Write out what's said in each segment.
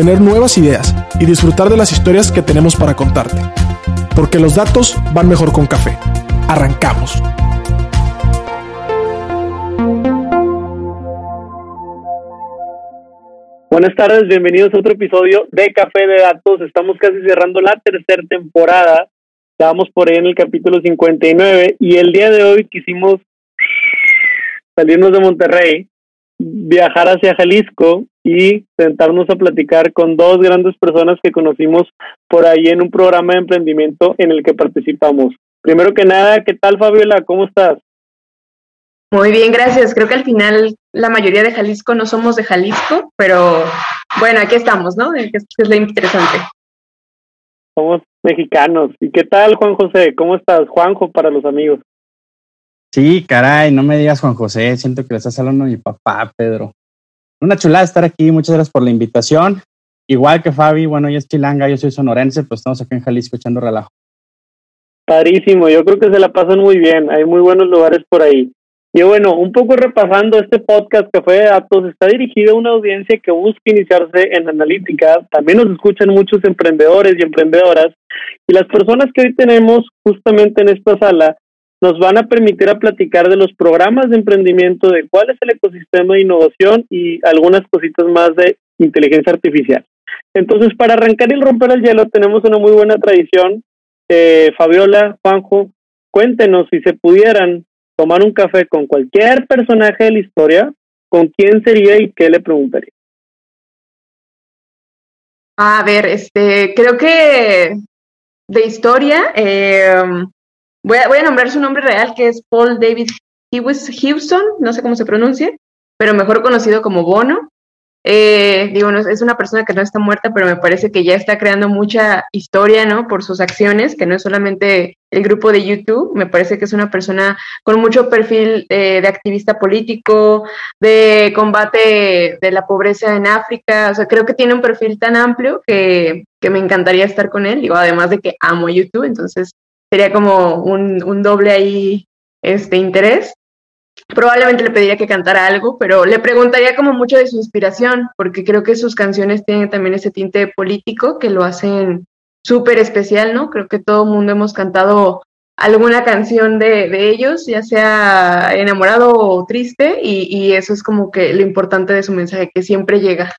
obtener nuevas ideas y disfrutar de las historias que tenemos para contarte. Porque los datos van mejor con café. Arrancamos. Buenas tardes, bienvenidos a otro episodio de Café de Datos. Estamos casi cerrando la tercera temporada. Estábamos por ahí en el capítulo 59 y el día de hoy quisimos salirnos de Monterrey viajar hacia Jalisco y sentarnos a platicar con dos grandes personas que conocimos por ahí en un programa de emprendimiento en el que participamos. Primero que nada, ¿qué tal Fabiola? ¿Cómo estás? Muy bien, gracias. Creo que al final la mayoría de Jalisco no somos de Jalisco, pero bueno, aquí estamos, ¿no? Es, es lo interesante. Somos mexicanos. ¿Y qué tal, Juan José? ¿Cómo estás? Juanjo para los amigos. Sí, caray, no me digas Juan José, siento que le estás hablando a mi papá, Pedro. Una chulada estar aquí, muchas gracias por la invitación. Igual que Fabi, bueno, ella es chilanga, yo soy sonorense, pues estamos aquí en Jalisco echando relajo. Padrísimo, yo creo que se la pasan muy bien, hay muy buenos lugares por ahí. Y bueno, un poco repasando este podcast que fue de datos, está dirigido a una audiencia que busca iniciarse en analítica. También nos escuchan muchos emprendedores y emprendedoras. Y las personas que hoy tenemos justamente en esta sala nos van a permitir a platicar de los programas de emprendimiento, de cuál es el ecosistema de innovación y algunas cositas más de inteligencia artificial. Entonces, para arrancar y romper el hielo, tenemos una muy buena tradición. Eh, Fabiola, Juanjo, cuéntenos si se pudieran tomar un café con cualquier personaje de la historia, ¿con quién sería y qué le preguntaría? A ver, este, creo que de historia, eh, Voy a, voy a nombrar su nombre real, que es Paul David Hewson, no sé cómo se pronuncia, pero mejor conocido como Bono. Eh, digo, no, es una persona que no está muerta, pero me parece que ya está creando mucha historia, ¿no? Por sus acciones, que no es solamente el grupo de YouTube, me parece que es una persona con mucho perfil eh, de activista político, de combate de la pobreza en África, o sea, creo que tiene un perfil tan amplio que, que me encantaría estar con él, digo, además de que amo YouTube, entonces sería como un, doble ahí este interés. Probablemente le pediría que cantara algo, pero le preguntaría como mucho de su inspiración, porque creo que sus canciones tienen también ese tinte político que lo hacen súper especial, ¿no? Creo que todo el mundo hemos cantado alguna canción de, de, ellos, ya sea enamorado o triste, y, y eso es como que lo importante de su mensaje, que siempre llega.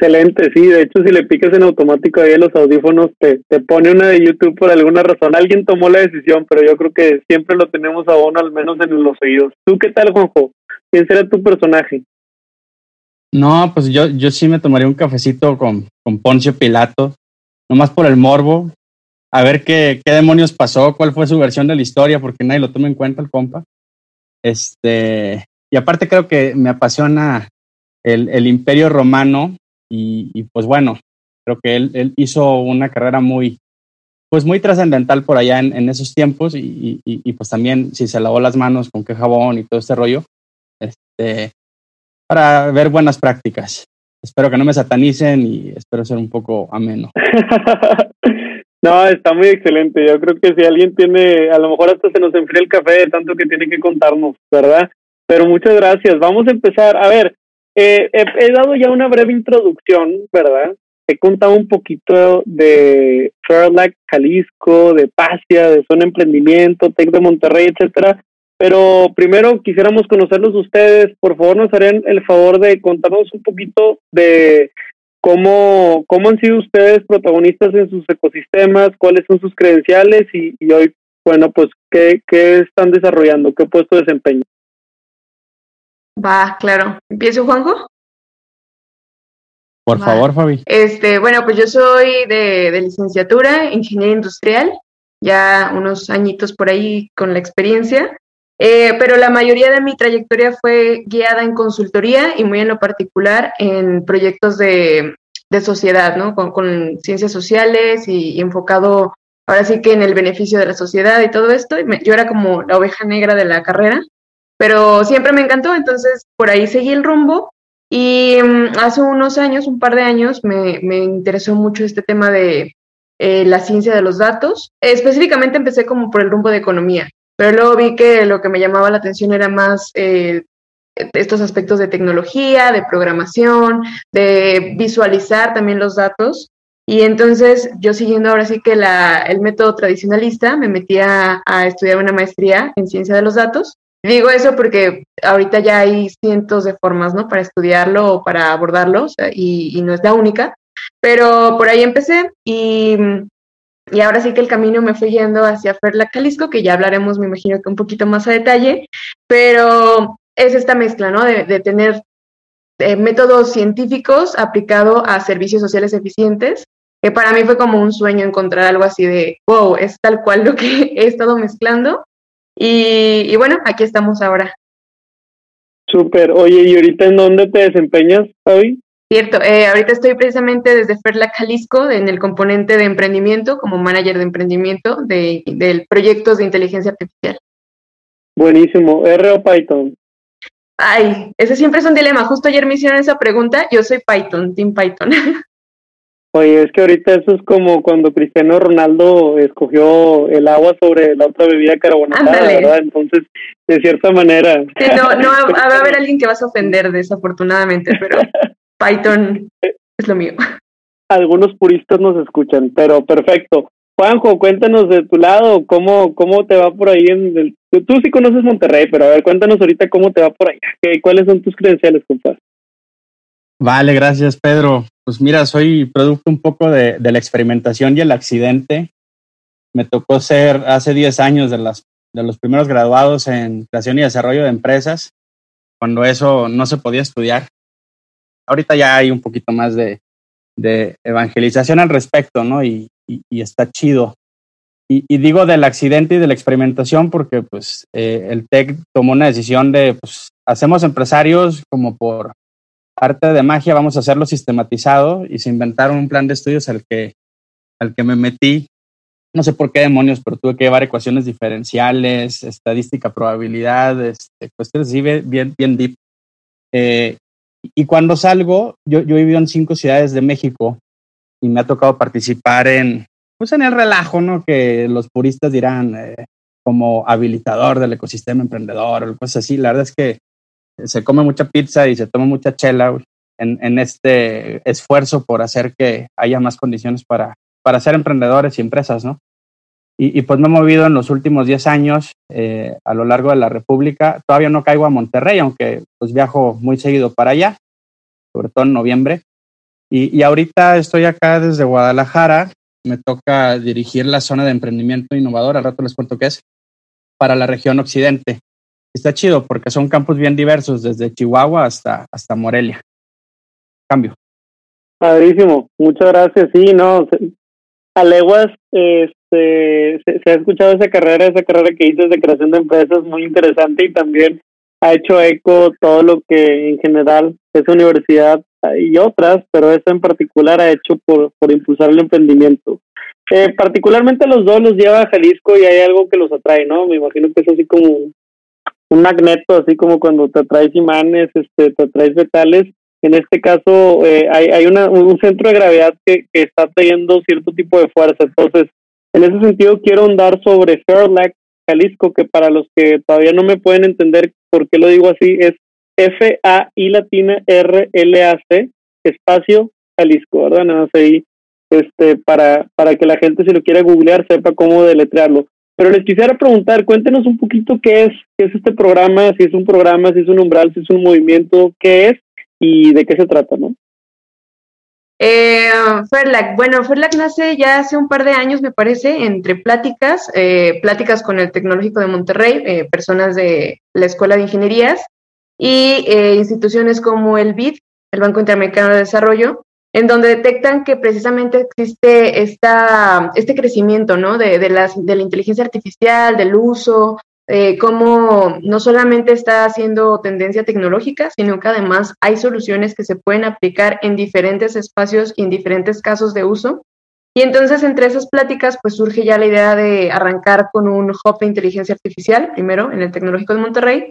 Excelente, sí, de hecho si le picas en automático ahí en los audífonos te, te pone una de YouTube por alguna razón. Alguien tomó la decisión, pero yo creo que siempre lo tenemos a uno al menos en los oídos. ¿Tú qué tal, Juanjo? ¿Quién será tu personaje? No, pues yo, yo sí me tomaría un cafecito con, con Poncio Pilato, nomás por el morbo, a ver qué, qué demonios pasó, cuál fue su versión de la historia, porque nadie lo toma en cuenta el compa. Este, y aparte creo que me apasiona el, el imperio romano y, y, pues bueno, creo que él, él, hizo una carrera muy, pues muy trascendental por allá en, en esos tiempos y, y, y, pues también si se lavó las manos con qué jabón y todo este rollo, este, para ver buenas prácticas. Espero que no me satanicen y espero ser un poco ameno. no, está muy excelente. Yo creo que si alguien tiene, a lo mejor hasta se nos enfría el café de tanto que tiene que contarnos, ¿verdad? Pero muchas gracias. Vamos a empezar. A ver, eh, he, he, dado ya una breve introducción, ¿verdad? He contado un poquito de Fairlight Jalisco, de Pasia, de Zona Emprendimiento, Tech de Monterrey, etcétera. Pero primero quisiéramos conocerlos ustedes. Por favor, nos harían el favor de contarnos un poquito de cómo, cómo han sido ustedes protagonistas en sus ecosistemas, cuáles son sus credenciales y, y hoy, bueno, pues, ¿qué, ¿qué están desarrollando? ¿Qué puesto de desempeño? Va, claro. ¿Empiezo, Juanjo? Por Va. favor, Fabi. Este, bueno, pues yo soy de, de licenciatura, ingeniería industrial, ya unos añitos por ahí con la experiencia. Eh, pero la mayoría de mi trayectoria fue guiada en consultoría y muy en lo particular en proyectos de de sociedad, ¿no? Con, ciencias sociales y, enfocado ahora sí que en el beneficio de la sociedad y todo esto. yo era como la oveja negra de la carrera, pero siempre me encantó, entonces por ahí seguí el rumbo y mm, hace unos años, un par de años, me, me interesó mucho este tema de eh, la ciencia de los datos. Específicamente empecé como por el rumbo de economía, pero luego vi que lo que me llamaba la atención era más eh, estos aspectos de tecnología, de programación, de visualizar también los datos. Y entonces yo siguiendo ahora sí que la, el método tradicionalista, me metí a, estudiar una maestría en ciencia de los datos. Digo eso porque ahorita ya hay cientos de formas, ¿no? Para estudiarlo o para abordarlo, y, no es la única. Pero por ahí empecé y, y ahora sí que el camino me fue yendo hacia Ferla Calisco, que ya hablaremos, me imagino que un poquito más a detalle, pero es esta mezcla, ¿no? De, tener eh, métodos científicos aplicados a servicios sociales eficientes, que para mí fue como un sueño encontrar algo así de, wow, es tal cual lo que he estado mezclando. Y, y bueno, aquí estamos ahora. Súper. Oye, ¿y ahorita en dónde te desempeñas, Fabi? Cierto, eh, ahorita estoy precisamente desde Ferla Jalisco en el componente de emprendimiento como manager de emprendimiento de, de proyectos de inteligencia artificial. Buenísimo, R o Python. Ay, ese siempre es un dilema. Justo ayer me hicieron esa pregunta. Yo soy Python, Team Python. Oye, es que ahorita eso es como cuando Cristiano Ronaldo escogió el agua sobre la otra bebida carbonatada, ¿verdad? Entonces, de cierta manera. Sí, no, no, va a haber alguien que vas a ofender, desafortunadamente, pero Python es lo mío. Algunos puristas nos escuchan, pero perfecto. Juanjo, cuéntanos de tu lado, cómo, cómo te va por ahí en el... Tú, sí conoces Monterrey, pero a ver, cuéntanos ahorita cómo te va por allá. ¿Cuáles son tus credenciales, compadre? Vale, gracias, Pedro. Pues mira, soy producto un poco de, de la experimentación y el accidente. Me tocó ser hace 10 años de, las, de los primeros graduados en creación y desarrollo de empresas, cuando eso no se podía estudiar ahorita ya hay un poquito más de, evangelización al respecto, ¿no? Y, está chido. Y, digo del accidente y de la experimentación porque pues eh, el TEC tomó una decisión de, pues, hacemos empresarios como por arte de magia, vamos a hacerlo sistematizado y se inventaron un plan de estudios al que, al que me metí. No sé por qué demonios, pero tuve que llevar ecuaciones diferenciales, estadística, probabilidad, este, cuestiones así bien, bien deep. Eh, y cuando salgo, yo, yo he vivido en cinco ciudades de México y me ha tocado participar en, pues en el relajo, ¿no? Que los puristas dirán eh, como habilitador del ecosistema emprendedor o cosas así. La verdad es que se come mucha pizza y se toma mucha chela en, en, este esfuerzo por hacer que haya más condiciones para, para ser emprendedores y empresas, ¿no? Y, pues me he movido en los últimos 10 años eh, a lo largo de la República. Todavía no caigo a Monterrey, aunque pues viajo muy seguido para allá, sobre todo en noviembre. Y, y ahorita estoy acá desde Guadalajara. Me toca dirigir la zona de emprendimiento innovador, al rato les cuento qué es, para la región occidente. Está chido porque son campos bien diversos, desde Chihuahua hasta, hasta Morelia. Cambio. Padrísimo, muchas gracias. Sí, no, a leguas, este, se, ha escuchado esa carrera, esa carrera que dices de creación de empresas, muy interesante y también ha hecho eco todo lo que en general esa universidad y otras, pero esa en particular ha hecho por, por impulsar el emprendimiento. Eh, particularmente los dos los lleva a Jalisco y hay algo que los atrae, ¿no? Me imagino que es así como un magneto, así como cuando te atraes imanes, este, te atraes metales. En este caso eh, hay, hay una, un centro de gravedad que, que está trayendo cierto tipo de fuerza. Entonces, en ese sentido, quiero andar sobre Fairlac, Jalisco, que para los que todavía no me pueden entender por qué lo digo así, es F-A-I latina R-L-A-C, espacio Jalisco, ¿verdad? Nada más ahí, este, para, para que la gente, si lo quiere googlear, sepa cómo deletrearlo. Pero les quisiera preguntar, cuéntenos un poquito qué es, qué es este programa, si es un programa, si es un umbral, si es un movimiento, qué es y de qué se trata, ¿no? Eh, Ferlac, bueno, Ferlac nace ya hace un par de años, me parece, entre pláticas, eh, pláticas con el Tecnológico de Monterrey, eh, personas de la Escuela de Ingenierías y eh, instituciones como el BID, el Banco Interamericano de Desarrollo, en donde detectan que precisamente existe esta, este crecimiento ¿no? de, de, las, de la inteligencia artificial, del uso, eh, cómo no solamente está haciendo tendencia tecnológica, sino que además hay soluciones que se pueden aplicar en diferentes espacios y en diferentes casos de uso. Y entonces entre esas pláticas pues surge ya la idea de arrancar con un hub de inteligencia artificial, primero en el Tecnológico de Monterrey,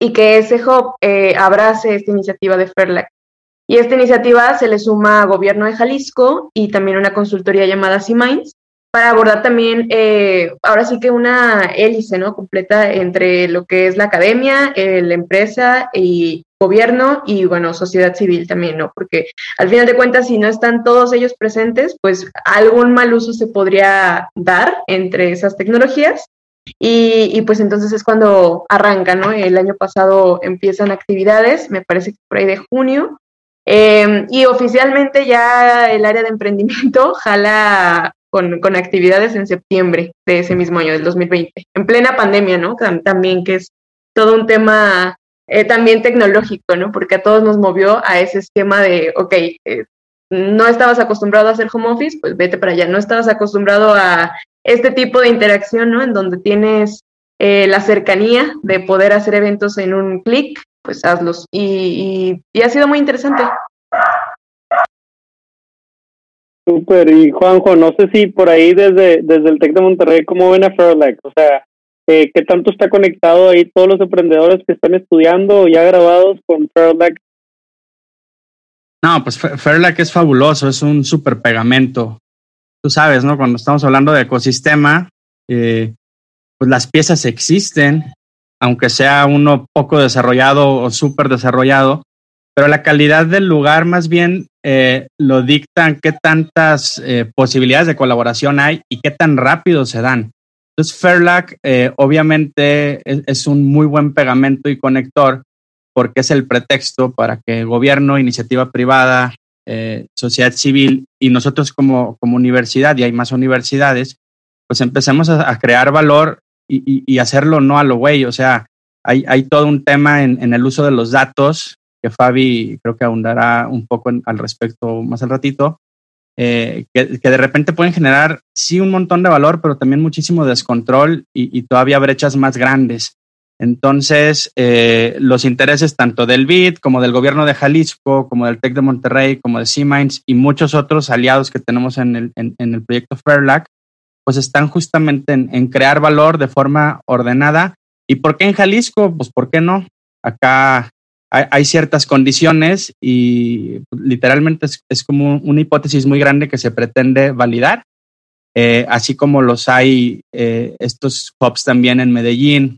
y que ese hub eh, abrace esta iniciativa de Fairlac. Y esta iniciativa se le suma a Gobierno de Jalisco y también una consultoría llamada C-Minds para abordar también, eh, ahora sí que una hélice, ¿no? Completa entre lo que es la academia, eh, la empresa y gobierno y, bueno, sociedad civil también, ¿no? Porque al final de cuentas, si no están todos ellos presentes, pues algún mal uso se podría dar entre esas tecnologías. Y, y pues entonces es cuando arranca, ¿no? El año pasado empiezan actividades, me parece que por ahí de junio, eh, y oficialmente ya el área de emprendimiento jala con, actividades en septiembre de ese mismo año, del 2020, en plena pandemia, ¿no? También que es todo un tema eh, también tecnológico, ¿no? Porque a todos nos movió a ese esquema de, ok, eh, no estabas acostumbrado a hacer home office, pues vete para allá, no estabas acostumbrado a este tipo de interacción, ¿no? En donde tienes eh, la cercanía de poder hacer eventos en un clic, pues hazlos. y, y ha sido muy interesante. Súper, y Juanjo, no sé si por ahí desde, desde el TEC de Monterrey, ¿cómo ven a Fairlac? O sea, eh, ¿qué tanto está conectado ahí todos los emprendedores que están estudiando ya grabados con Fairlac? No, pues Fairlac es fabuloso, es un súper pegamento. Tú sabes, ¿no? Cuando estamos hablando de ecosistema, eh, pues las piezas existen, aunque sea uno poco desarrollado o súper desarrollado, pero la calidad del lugar más bien eh, lo dictan qué tantas eh, posibilidades de colaboración hay y qué tan rápido se dan. Entonces, Fairlac eh, obviamente es, un muy buen pegamento y conector porque es el pretexto para que gobierno, iniciativa privada, sociedad civil y nosotros como, como universidad, y hay más universidades, pues empecemos a, crear valor y, hacerlo no a lo güey. O sea, hay, hay todo un tema en, en el uso de los datos que Fabi creo que ahondará un poco al respecto más al ratito, eh, que, de repente pueden generar, sí, un montón de valor, pero también muchísimo descontrol y, todavía brechas más grandes. Entonces, eh, los intereses tanto del BID como del gobierno de Jalisco, como del TEC de Monterrey, como de Siemens y muchos otros aliados que tenemos en el, en, el proyecto Fairlac, pues están justamente en, en, crear valor de forma ordenada. ¿Y por qué en Jalisco? Pues, ¿por qué no? Acá hay, ciertas condiciones y literalmente es, como una hipótesis muy grande que se pretende validar, eh, así como los hay eh, estos hubs también en Medellín,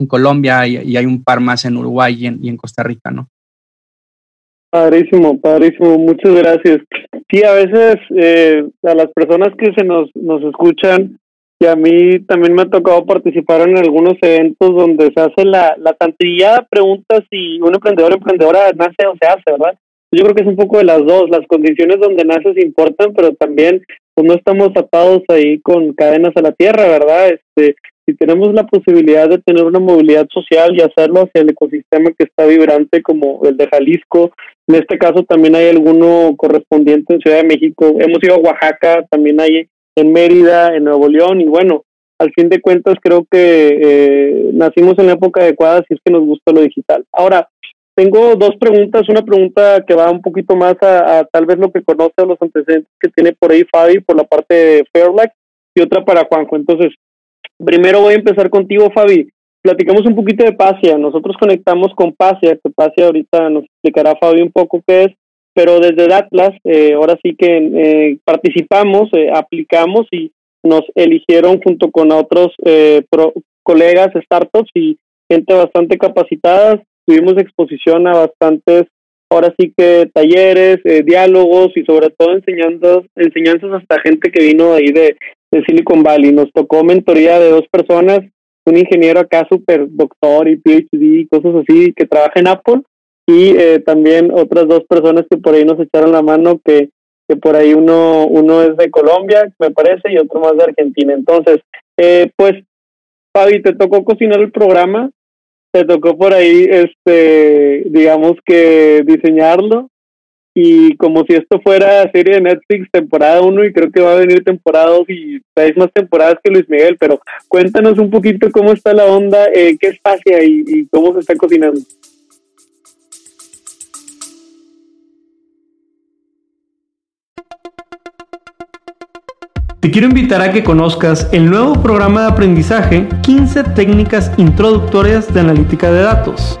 en Colombia y, hay un par más en Uruguay y en, Costa Rica, ¿no? Padrísimo, padrísimo, muchas gracias. Sí, a veces eh, a las personas que se nos, nos escuchan, y a mí también me ha tocado participar en algunos eventos donde se hace la, la tantillada pregunta si un emprendedor o emprendedora nace o se hace, ¿verdad? Yo creo que es un poco de las dos, las condiciones donde naces importan, pero también pues no estamos atados ahí con cadenas a la tierra, ¿verdad? Este, si tenemos la posibilidad de tener una movilidad social y hacerlo hacia el ecosistema que está vibrante como el de Jalisco, en este caso también hay alguno correspondiente en Ciudad de México, hemos ido a Oaxaca, también hay en Mérida, en Nuevo León, y bueno, al fin de cuentas creo que eh, nacimos en la época adecuada si es que nos gusta lo digital. Ahora, tengo dos preguntas, una pregunta que va un poquito más a, tal vez lo que conoce a los antecedentes que tiene por ahí Fabi por la parte de Fairlack y otra para Juanjo. Entonces, primero voy a empezar contigo, Fabi. Platicamos un poquito de Pasia. Nosotros conectamos con Pasia, que Pasia ahorita nos explicará Fabi un poco qué es pero desde Atlas, eh, ahora sí que eh, participamos, eh, aplicamos y nos eligieron junto con otros colegas, startups y gente bastante capacitada. Tuvimos exposición a bastantes, ahora sí que talleres, diálogos y sobre todo enseñando, enseñanzas hasta gente que vino ahí de, de Silicon Valley. Nos tocó mentoría de dos personas, un ingeniero acá súper doctor y PhD y cosas así que trabaja en Apple y eh, también otras dos personas que por ahí nos echaron la mano que, que por ahí uno uno es de Colombia me parece y otro más de Argentina entonces eh, pues Fabi te tocó cocinar el programa te tocó por ahí este digamos que diseñarlo y como si esto fuera serie de Netflix temporada 1 y creo que va a venir temporada 2 y seis más temporadas que Luis Miguel, pero cuéntanos un poquito cómo está la onda, eh, qué espacio y, y cómo se está cocinando. Te quiero invitar a que conozcas el nuevo programa de aprendizaje 15 técnicas introductorias de analítica de datos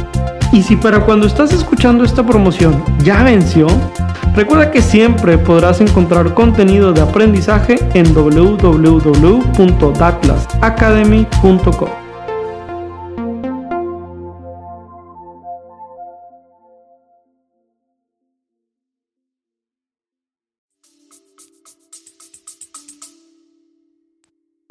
Y si para cuando estás escuchando esta promoción ya venció, recuerda que siempre podrás encontrar contenido de aprendizaje en www.datlasacademy.com.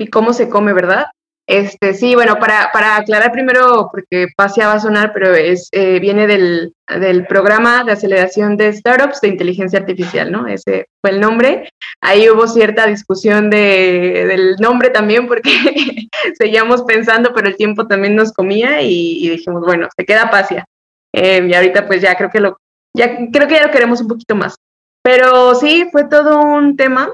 y cómo se come, ¿verdad? Este, sí, bueno, para, para aclarar primero, porque Pasia va a sonar, pero es, eh, viene del, del, programa de aceleración de startups de inteligencia artificial, ¿no? Ese fue el nombre. Ahí hubo cierta discusión de, del nombre también, porque seguíamos pensando, pero el tiempo también nos comía y, dijimos, bueno, se queda Pasia. Eh, y ahorita pues ya creo que lo, ya creo que ya lo queremos un poquito más. Pero sí, fue todo un tema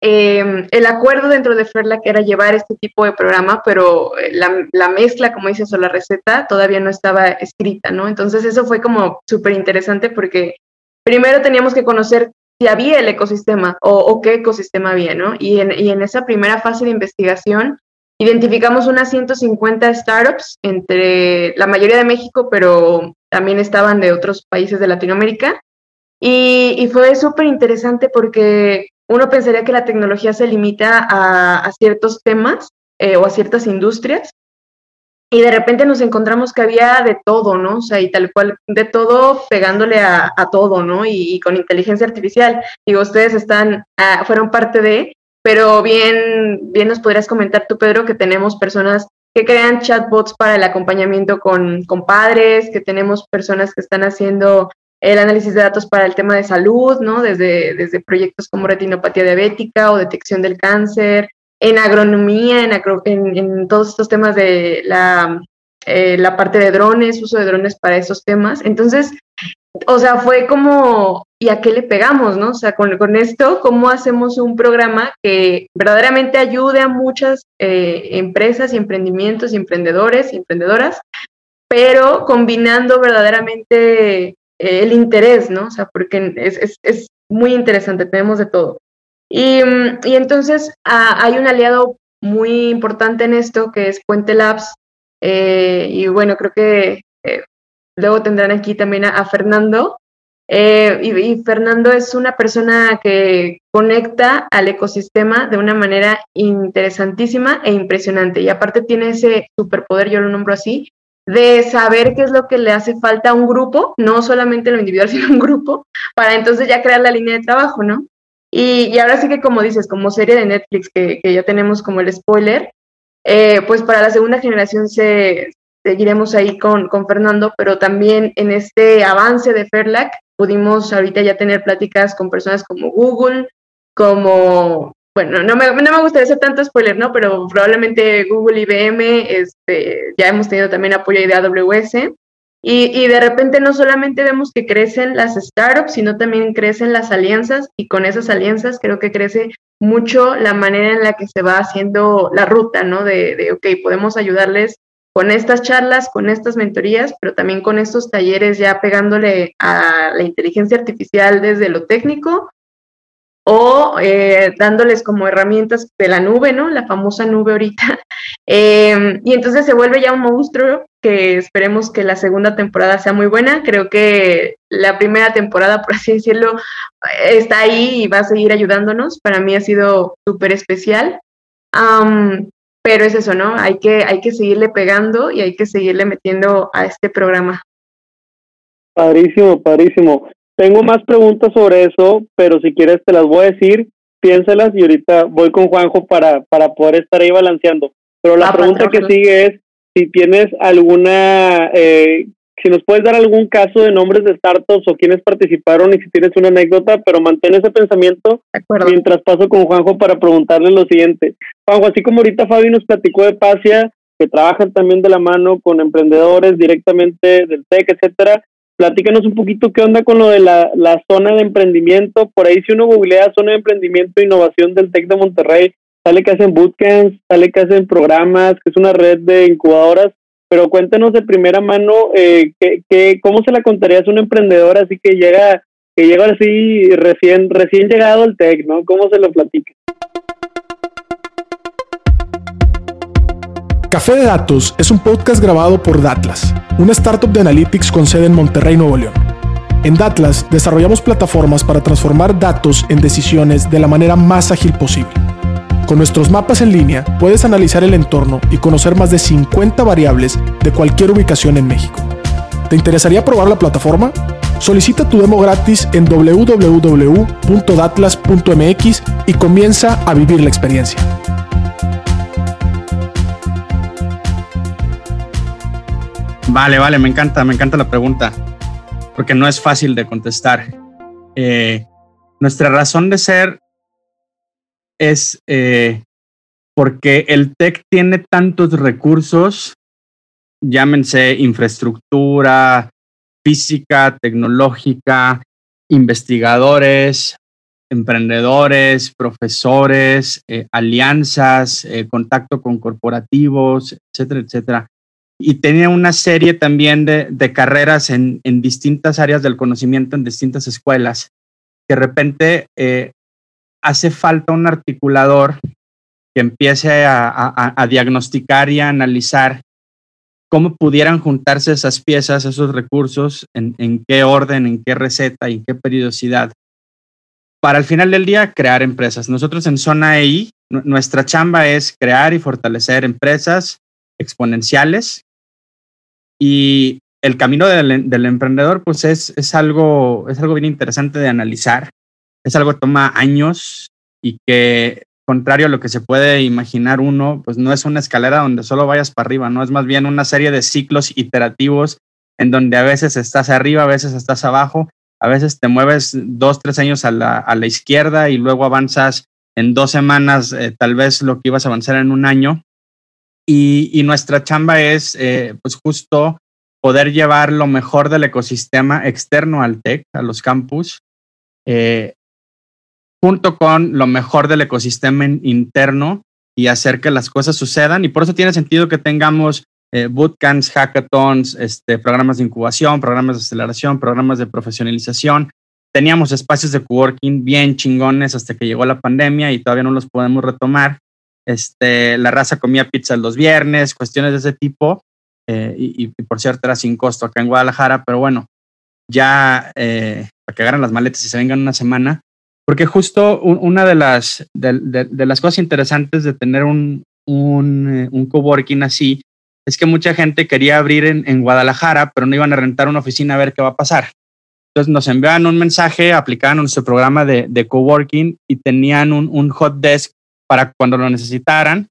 eh, el acuerdo dentro de Ferlac era llevar este tipo de programa, pero eh, la, mezcla, como dices, o la receta todavía no estaba escrita, ¿no? Entonces eso fue como súper interesante porque primero teníamos que conocer si había el ecosistema o, qué ecosistema había, ¿no? Y en, y en, esa primera fase de investigación identificamos unas 150 startups entre la mayoría de México, pero también estaban de otros países de Latinoamérica. Y, y fue súper interesante porque uno pensaría que la tecnología se limita a, ciertos temas eh, o a ciertas industrias, y de repente nos encontramos que había de todo, ¿no? O sea, y tal cual, de todo pegándole a, todo, ¿no? Y, con inteligencia artificial. Digo, ustedes están, ah, fueron parte de, pero bien, bien nos podrías comentar tú, Pedro, que tenemos personas que crean chatbots para el acompañamiento con, con padres, que tenemos personas que están haciendo el análisis de datos para el tema de salud, ¿no? Desde, desde proyectos como retinopatía diabética o detección del cáncer, en agronomía, en, en, todos estos temas de la, eh, la parte de drones, uso de drones para esos temas. Entonces, o sea, fue como, ¿y a qué le pegamos, no? O sea, con, con esto, ¿cómo hacemos un programa que verdaderamente ayude a muchas eh, empresas y emprendimientos y emprendedores y emprendedoras, pero combinando verdaderamente el interés, ¿no? O sea, porque es, es, muy interesante, tenemos de todo. Y, y entonces hay un aliado muy importante en esto que es Puente Labs. Eh, y bueno, creo que eh, luego tendrán aquí también a, Fernando. Eh, y, y, Fernando es una persona que conecta al ecosistema de una manera interesantísima e impresionante. Y aparte tiene ese superpoder, yo lo nombro así, de saber qué es lo que le hace falta a un grupo, no solamente lo individual, sino un grupo, para entonces ya crear la línea de trabajo, ¿no? Y, ahora sí que como dices, como serie de Netflix, que, ya tenemos como el spoiler, eh, pues para la segunda generación se, seguiremos ahí con, con Fernando, pero también en este avance de Ferlac pudimos ahorita ya tener pláticas con personas como Google, como bueno, no me, no me gustaría hacer tanto spoiler, ¿no? Pero probablemente Google, IBM, este, ya hemos tenido también apoyo de AWS. Y, y, de repente no solamente vemos que crecen las startups, sino también crecen las alianzas y con esas alianzas creo que crece mucho la manera en la que se va haciendo la ruta, ¿no? De, de ok, podemos ayudarles con estas charlas, con estas mentorías, pero también con estos talleres ya pegándole a la inteligencia artificial desde lo técnico o eh, dándoles como herramientas de la nube, ¿no? La famosa nube ahorita. Em, y entonces se vuelve ya un monstruo que esperemos que la segunda temporada sea muy buena. Creo que la primera temporada, por así decirlo, está ahí y va a seguir ayudándonos. Para mí ha sido súper especial. pero es eso, ¿no? Hay que, hay que seguirle pegando y hay que seguirle metiendo a este programa. Padrísimo, padrísimo. Tengo más preguntas sobre eso, pero si quieres te las voy a decir, piénsalas y ahorita voy con Juanjo para, para poder estar ahí balanceando. Pero la ah, pregunta que sigue es si tienes alguna, eh, si nos puedes dar algún caso de nombres de startups o quienes participaron y si tienes una anécdota, pero mantén ese pensamiento mientras paso con Juanjo para preguntarle lo siguiente. Juanjo, así como ahorita Fabi nos platicó de Pasia, que trabajan también de la mano con emprendedores directamente del TEC, etcétera, platícanos un poquito qué onda con lo de la, la zona de emprendimiento. Por ahí si uno googlea zona de emprendimiento e innovación del TEC de Monterrey, sale que hacen bootcamps, sale que hacen programas, que es una red de incubadoras, pero cuéntanos de primera mano eh, que, cómo se la contarías a un emprendedor así que llega que llega así recién recién llegado al TEC, ¿no? ¿Cómo se lo platica? Café de Datos es un podcast grabado por Datlas, una startup de analytics con sede en Monterrey, Nuevo León. En Datlas desarrollamos plataformas para transformar datos en decisiones de la manera más ágil posible. Con nuestros mapas en línea puedes analizar el entorno y conocer más de 50 variables de cualquier ubicación en México. ¿Te interesaría probar la plataforma? Solicita tu demo gratis en www.datlas.mx y comienza a vivir la experiencia. Vale, vale, me encanta, me encanta la pregunta, porque no es fácil de contestar. Eh, nuestra razón de ser es eh, porque el TEC tiene tantos recursos, llámense infraestructura, física, tecnológica, investigadores, emprendedores, profesores, eh, alianzas, contacto con corporativos, etcétera, etcétera. Y tenía una serie también de, de carreras en, en, distintas áreas del conocimiento, en distintas escuelas, que de repente hace falta un articulador que empiece a, diagnosticar y a analizar cómo pudieran juntarse esas piezas, esos recursos, en, qué orden, en qué receta y en qué periodicidad, para al final del día crear empresas. Nosotros en Zona EI, nuestra chamba es crear y fortalecer empresas exponenciales y el camino del, emprendedor pues es, es, algo, es algo bien interesante de analizar es algo que toma años y que, contrario a lo que se puede imaginar uno, pues no es una escalera donde solo vayas para arriba, ¿no? Es más bien una serie de ciclos iterativos en donde a veces estás arriba, a veces estás abajo, a veces te mueves dos, tres años a la, a la izquierda y luego avanzas en dos semanas, eh, tal vez lo que ibas a avanzar en un año. Y, nuestra chamba es, eh, pues justo poder llevar lo mejor del ecosistema externo al TEC, a los campus, eh, junto con lo mejor del ecosistema interno y hacer que las cosas sucedan. Y por eso tiene sentido que tengamos eh, bootcamps, hackathons, este, programas de incubación, programas de aceleración, programas de profesionalización. Teníamos espacios de coworking bien chingones hasta que llegó la pandemia y todavía no los podemos retomar. Este, la raza comía pizza los viernes, cuestiones de ese tipo. Eh, y, por cierto, era sin costo acá en Guadalajara, pero bueno, ya eh, para que agarren las maletas y se vengan una semana, porque justo una de las, de, las cosas interesantes de tener un, un, eh, un, coworking así es que mucha gente quería abrir en, Guadalajara, pero no iban a rentar una oficina a ver qué va a pasar. Entonces nos enviaban un mensaje, aplicaban nuestro programa de, de coworking y tenían un, un, hot desk para cuando lo necesitaran.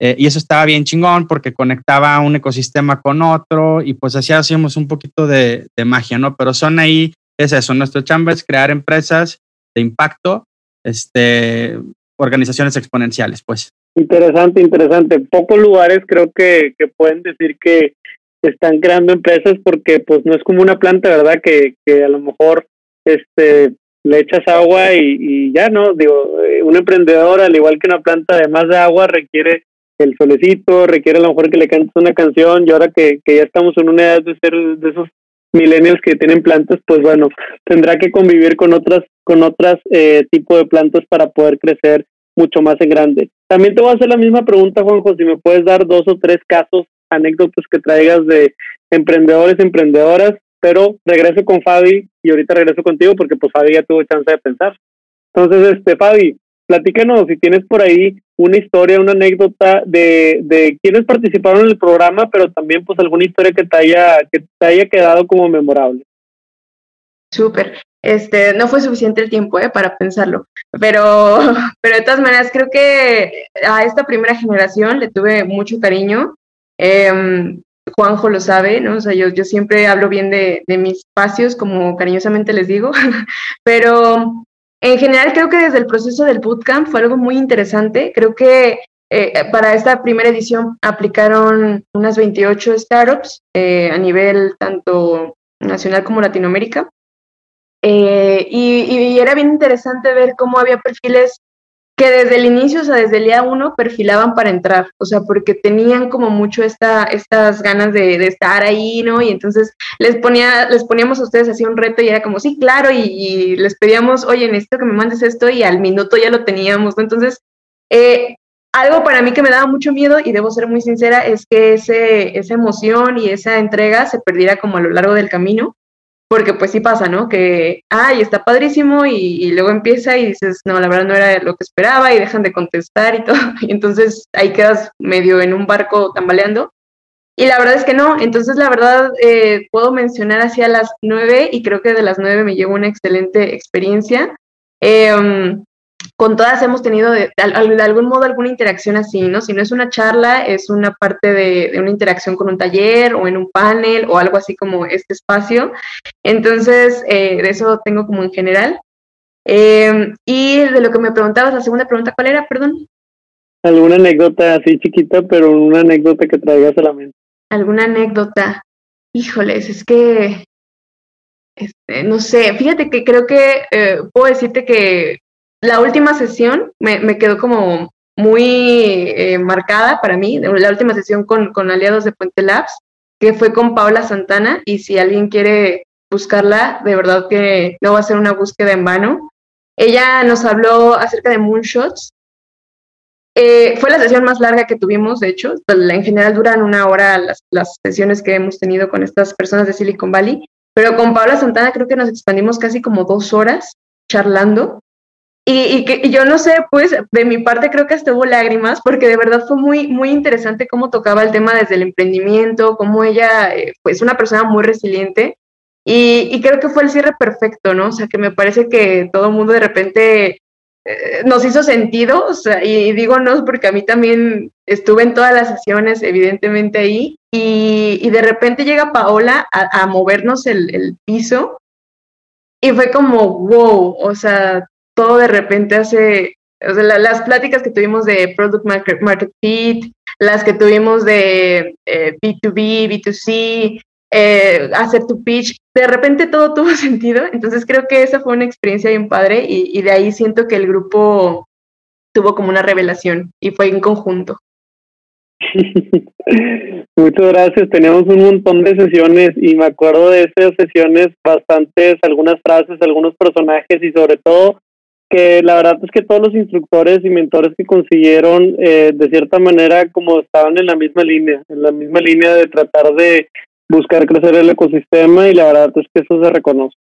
Eh, y eso estaba bien chingón porque conectaba un ecosistema con otro y pues así hacíamos un poquito de, de magia, ¿no? Pero son ahí, es eso, nuestro chamba es crear empresas de impacto, este, organizaciones exponenciales, pues. Interesante, interesante. Pocos lugares creo que, que pueden decir que están creando empresas porque pues no es como una planta, ¿verdad? Que, que a lo mejor este le echas agua y, y ya no, digo, eh, un emprendedor al igual que una planta además de agua requiere el solecito, requiere a lo mejor que le cantes una canción y ahora que, que ya estamos en una edad de ser de esos millennials que tienen plantas, pues bueno, tendrá que convivir con otras, con otras eh, tipo de plantas para poder crecer mucho más en grande. También te voy a hacer la misma pregunta, Juanjo, si me puedes dar dos o tres casos, anécdotas que traigas de emprendedores, emprendedoras, pero regreso con Fabi y ahorita regreso contigo porque pues Fabi ya tuvo chance de pensar. Entonces, este, Fabi, platícanos si tienes por ahí una historia, una anécdota de, de quienes participaron en el programa, pero también pues alguna historia que te haya, que te haya quedado como memorable. Súper. Este, no fue suficiente el tiempo ¿eh? para pensarlo, pero, pero de todas maneras creo que a esta primera generación le tuve mucho cariño. Em, Juanjo lo sabe, ¿no? O sea, yo, yo siempre hablo bien de, de mis espacios, como cariñosamente les digo, pero en general creo que desde el proceso del bootcamp fue algo muy interesante. Creo que eh, para esta primera edición aplicaron unas 28 startups eh, a nivel tanto nacional como Latinoamérica. Eh, y, era bien interesante ver cómo había perfiles que desde el inicio, o sea, desde el día uno, perfilaban para entrar, o sea, porque tenían como mucho esta, estas ganas de, estar ahí, ¿no? Y entonces les, ponía, les poníamos a ustedes así un reto y era como, sí, claro, y, les pedíamos, oye, necesito que me mandes esto y al minuto ya lo teníamos, ¿no? Entonces, eh, algo para mí que me daba mucho miedo, y debo ser muy sincera, es que ese, esa emoción y esa entrega se perdiera como a lo largo del camino, porque pues sí pasa, ¿no? Que, ay, está padrísimo, y, luego empieza y dices, no, la verdad no era lo que esperaba, y dejan de contestar y todo, y entonces ahí quedas medio en un barco tambaleando. Y la verdad es que no, entonces la verdad eh, puedo mencionar hacia las nueve y creo que de las nueve me llevo una excelente experiencia. Eh, con todas hemos tenido de, algún modo alguna interacción así, ¿no? Si no es una charla, es una parte de, una interacción con un taller o en un panel o algo así como este espacio. Entonces, eh, de eso tengo como en general. Em, y de lo que me preguntabas, la segunda pregunta, ¿cuál era? Perdón. ¿Alguna anécdota así chiquita, pero una anécdota que traigas a la mente? ¿Alguna anécdota? Híjoles, es que este, no sé, fíjate que creo que eh, puedo decirte que la última sesión me, quedó como muy eh, marcada para mí, la última sesión con, aliados de Puente Labs, que fue con Paula Santana, y si alguien quiere buscarla, de verdad que no va a ser una búsqueda en vano. Ella nos habló acerca de moonshots. Eh, fue la sesión más larga que tuvimos, de hecho. En general duran una hora las, las sesiones que hemos tenido con estas personas de Silicon Valley, pero con Paula Santana creo que nos expandimos casi como dos horas charlando y, que yo no sé, pues de mi parte creo que hasta hubo lágrimas, porque de verdad fue muy, muy interesante cómo tocaba el tema desde el emprendimiento, cómo ella, eh, pues una persona muy resiliente. Y, creo que fue el cierre perfecto, ¿no? O sea, que me parece que todo el mundo de repente eh, nos hizo sentido, o sea, y digo no, porque a mí también estuve en todas las sesiones, evidentemente ahí, y, de repente llega Paola a, movernos el, el piso y fue como, wow, o sea, todo de repente hace, o sea, las pláticas que tuvimos de Product Market, Fit, las que tuvimos de B2B, eh, B2C, eh, hacer tu pitch, de repente todo tuvo sentido. Entonces creo que esa fue una experiencia bien padre y, y de ahí siento que el grupo tuvo como una revelación y fue en conjunto. Muchas gracias. Tenemos un montón de sesiones y me acuerdo de esas sesiones bastantes, algunas frases, algunos personajes y sobre todo que la verdad es que todos los instructores y mentores que consiguieron, eh, de cierta manera, como estaban en la misma línea, en la misma línea de tratar de buscar crecer el ecosistema y la verdad es que eso se reconoce.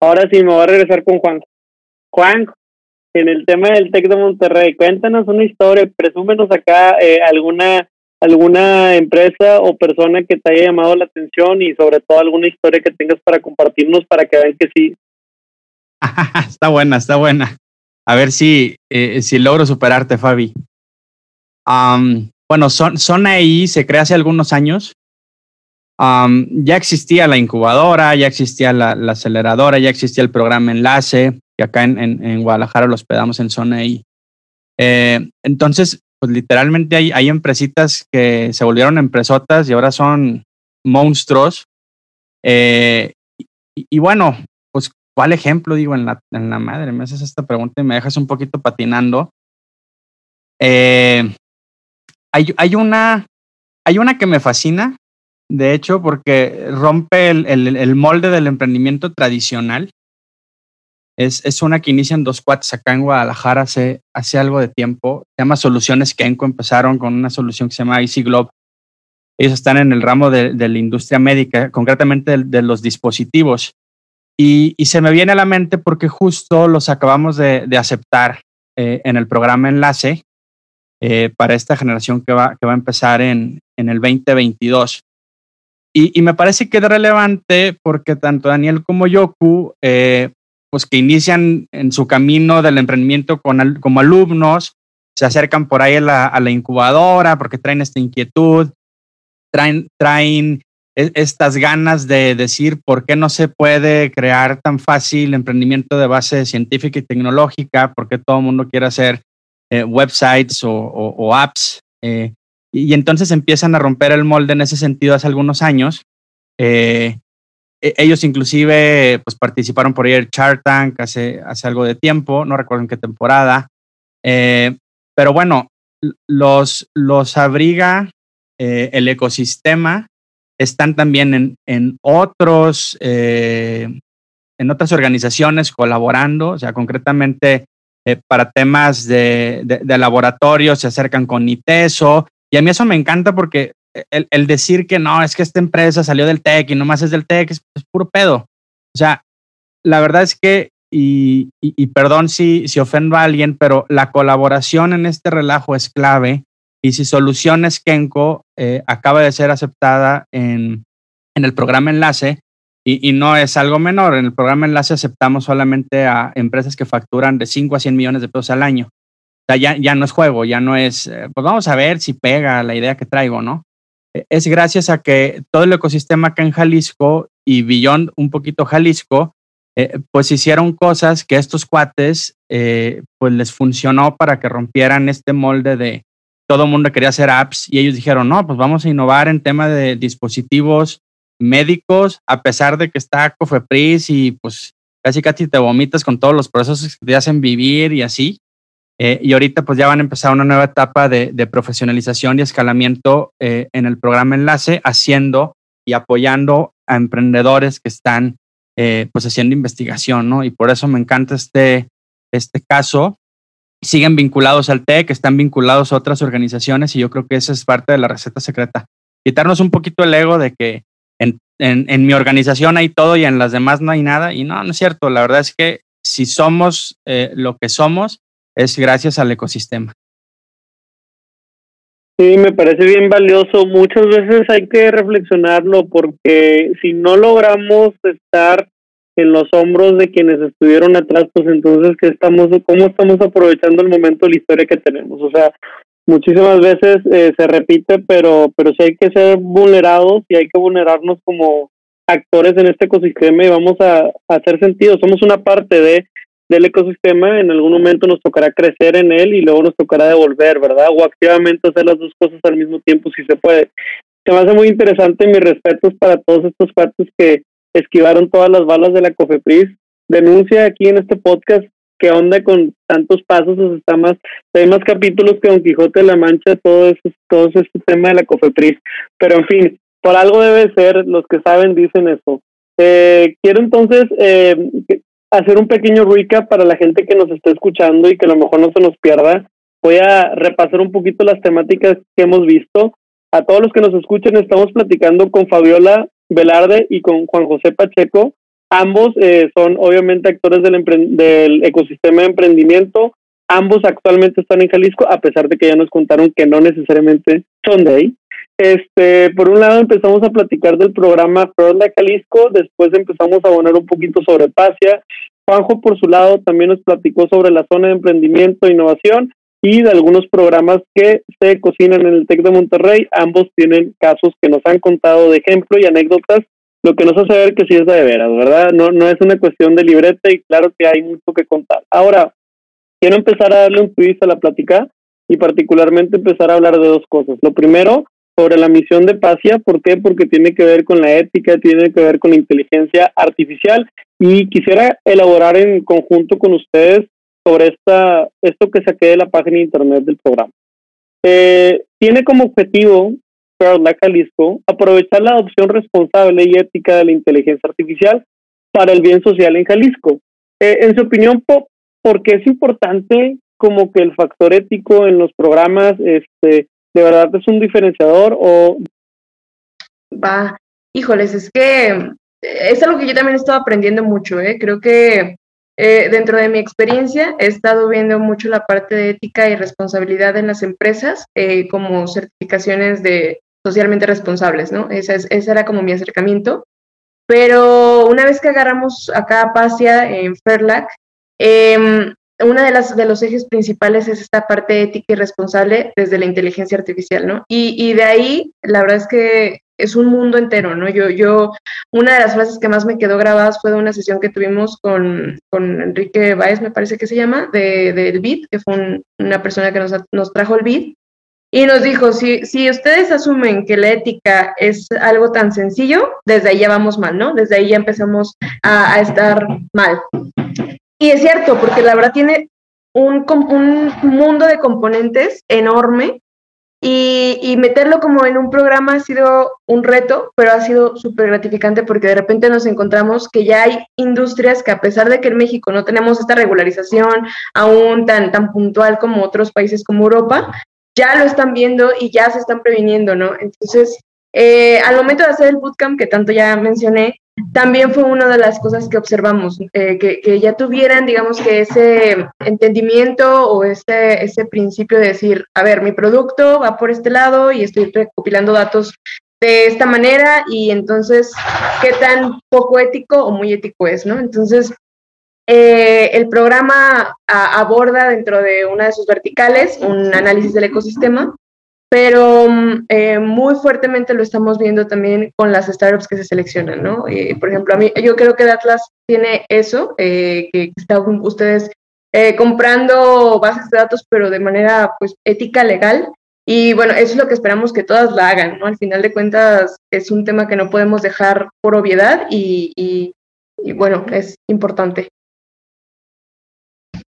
Ahora sí, me voy a regresar con Juan. Juan, en el tema del TEC de Monterrey, cuéntanos una historia, presúmenos acá eh, alguna alguna empresa o persona que te haya llamado la atención y sobre todo alguna historia que tengas para compartirnos para que vean que sí, está buena, está buena. A ver si, eh, si logro superarte, Fabi. bueno, son, son ahí, se crea hace algunos años. ya existía la incubadora, ya existía la, aceleradora, ya existía el programa Enlace, que acá en, en, Guadalajara lo hospedamos en Zona I. Eh, entonces, pues literalmente hay, hay empresitas que se volvieron empresotas y ahora son monstruos. Eh, y, bueno, ¿Cuál ejemplo digo en la, en la madre? Me haces esta pregunta y me dejas un poquito patinando. Eh, hay, hay, una, hay una que me fascina, de hecho, porque rompe el, el, molde del emprendimiento tradicional. Es, es, una que inician dos cuates acá en Guadalajara hace, hace algo de tiempo. Se llama Soluciones Kenco. Empezaron con una solución que se llama Easy Globe. Ellos están en el ramo de, de la industria médica, concretamente de, de los dispositivos. Y, se me viene a la mente porque justo los acabamos de, aceptar eh, en el programa Enlace eh, para esta generación que va, que va a empezar en, en el 2022. Y, me parece que es relevante porque tanto Daniel como Yoku, eh, pues que inician en su camino del emprendimiento con, como alumnos, se acercan por ahí a la, a la, incubadora porque traen esta inquietud, traen, traen estas ganas de decir por qué no se puede crear tan fácil emprendimiento de base científica y tecnológica, por qué todo el mundo quiere hacer eh, websites o, apps. Eh, y, entonces empiezan a romper el molde en ese sentido hace algunos años. Eh, e, ellos inclusive pues, participaron por ahí en Shark Tank hace, hace algo de tiempo, no recuerdo en qué temporada. pero bueno, los, los abriga el ecosistema están también en, en otros, eh, en otras organizaciones colaborando, o sea, concretamente eh, para temas de, de, laboratorio se acercan con ITESO, y a mí eso me encanta porque el, el, decir que no, es que esta empresa salió del TEC y nomás es del TEC, es, puro pedo. O sea, la verdad es que, y, y, y, perdón si, si ofendo a alguien, pero la colaboración en este relajo es clave y si Soluciones Kenko eh, acaba de ser aceptada en, en el programa Enlace, y, y, no es algo menor, en el programa Enlace aceptamos solamente a empresas que facturan de 5 a 100 millones de pesos al año. O sea, ya, ya no es juego, ya no es, eh, pues vamos a ver si pega la idea que traigo, ¿no? E, es gracias a que todo el ecosistema acá en Jalisco y Beyond un poquito Jalisco, eh, pues hicieron cosas que estos cuates, pues les funcionó para que rompieran este molde de, todo el mundo quería hacer apps y ellos dijeron, no, pues vamos a innovar en tema de dispositivos médicos, a pesar de que está Cofepris y pues casi casi te vomitas con todos los procesos que te hacen vivir y así. Eh, y ahorita pues ya van a empezar una nueva etapa de, profesionalización y escalamiento eh, en el programa Enlace, haciendo y apoyando a emprendedores que están eh, pues haciendo investigación, ¿no? Y por eso me encanta este, este caso siguen vinculados al TEC, están vinculados a otras organizaciones y yo creo que esa es parte de la receta secreta. Quitarnos un poquito el ego de que en, en, mi organización hay todo y en las demás no hay nada. Y no, no es cierto. La verdad es que si somos eh, lo que somos, es gracias al ecosistema. Sí, me parece bien valioso. Muchas veces hay que reflexionarlo porque si no logramos estar en los hombros de quienes estuvieron atrás, pues entonces, ¿qué estamos, ¿cómo estamos aprovechando el momento de la historia que tenemos? O sea, muchísimas veces eh, se repite, pero, pero sí hay que ser vulnerados y hay que vulnerarnos como actores en este ecosistema y vamos a, hacer sentido. Somos una parte de del ecosistema, en algún momento nos tocará crecer en él y luego nos tocará devolver, ¿verdad? O activamente hacer las dos cosas al mismo tiempo si se puede. Se me hace muy interesante mis respetos para todos estos factos que esquivaron todas las balas de la COFEPRIS. Denuncia aquí en este podcast qué onda con tantos pasos, está más, hay más capítulos que Don Quijote de la Mancha, todo eso, todo este tema de la COFEPRIS. Pero en fin, por algo debe ser, los que saben dicen eso. Eh, quiero entonces eh, hacer un pequeño recap para la gente que nos está escuchando y que a lo mejor no se nos pierda. Voy a repasar un poquito las temáticas que hemos visto. A todos los que nos escuchen, estamos platicando con Fabiola Velarde y con Juan José Pacheco. Ambos eh, son obviamente actores del, del ecosistema de emprendimiento. Ambos actualmente están en Jalisco, a pesar de que ya nos contaron que no necesariamente son de ahí. Este, por un lado empezamos a platicar del programa de Jalisco, después empezamos a abonar un poquito sobre Pasia. Juanjo, por su lado, también nos platicó sobre la zona de emprendimiento e innovación y de algunos programas que se cocinan en el TEC de Monterrey. Ambos tienen casos que nos han contado de ejemplo y anécdotas, lo que nos hace ver que sí es de veras, ¿verdad? No, no es una cuestión de libreta y claro que hay mucho que contar. Ahora, quiero empezar a darle un twist a la plática y particularmente empezar a hablar de dos cosas. Lo primero, sobre la misión de Pasia, ¿por qué? Porque tiene que ver con la ética, tiene que ver con la inteligencia artificial y quisiera elaborar en conjunto con ustedes sobre esta, esto que saqué de la página de internet del programa. Eh, tiene como objetivo la Jalisco aprovechar la adopción responsable y ética de la inteligencia artificial para el bien social en Jalisco. Eh, en su opinión, ¿por qué es importante como que el factor ético en los programas este, de verdad es un diferenciador o... Va, híjoles, es que es algo que yo también he estado aprendiendo mucho, ¿eh? Creo que eh, dentro de mi experiencia he estado viendo mucho la parte de ética y responsabilidad en las empresas eh, como certificaciones de socialmente responsables, ¿no? Ese, ese era como mi acercamiento. Pero una vez que agarramos acá a Pasia en Ferlac, eh, una de las de los ejes principales es esta parte ética y responsable desde la inteligencia artificial, ¿no? Y, y, de ahí, la verdad es que es un mundo entero, ¿no? Yo, yo, una de las frases que más me quedó grabadas fue de una sesión que tuvimos con, con Enrique Baez, me parece que se llama, de, del BID, que fue una persona que nos, nos trajo el BID, y nos dijo, si, si ustedes asumen que la ética es algo tan sencillo, desde ahí ya vamos mal, ¿no? Desde ahí ya empezamos a, a estar mal. Y es cierto, porque la verdad tiene un, un mundo de componentes enorme y, y, meterlo como en un programa ha sido un reto, pero ha sido súper gratificante porque de repente nos encontramos que ya hay industrias que a pesar de que en México no tenemos esta regularización aún tan, tan puntual como otros países como Europa, ya lo están viendo y ya se están previniendo, ¿no? Entonces, eh, al momento de hacer el bootcamp, que tanto ya mencioné, también fue una de las cosas que observamos, eh, que, que, ya tuvieran, digamos, que ese entendimiento o ese, ese principio de decir, a ver, mi producto va por este lado y estoy recopilando datos de esta manera y entonces, ¿qué tan poco ético o muy ético es, no? Entonces, eh, el programa aborda dentro de una de sus verticales un análisis del ecosistema pero eh, muy fuertemente lo estamos viendo también con las startups que se seleccionan, ¿no? Eh, por ejemplo, a mí, yo creo que Atlas tiene eso, eh, que están ustedes eh, comprando bases de datos, pero de manera pues ética, legal. Y bueno, eso es lo que esperamos que todas la hagan, ¿no? Al final de cuentas es un tema que no podemos dejar por obviedad y, y, y bueno, es importante.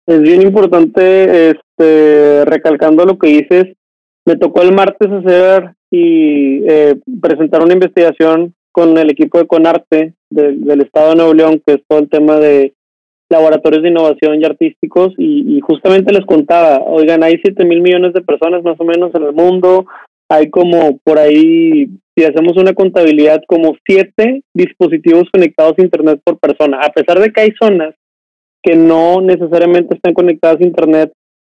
Es bien importante, este, recalcando lo que dices, me tocó el martes hacer y eh, presentar una investigación con el equipo de Conarte de, del Estado de Nuevo León, que es todo el tema de laboratorios de innovación y artísticos, y, y justamente les contaba, oigan, hay 7 mil millones de personas más o menos en el mundo, hay como por ahí, si hacemos una contabilidad, como 7 dispositivos conectados a Internet por persona, a pesar de que hay zonas que no necesariamente están conectadas a Internet,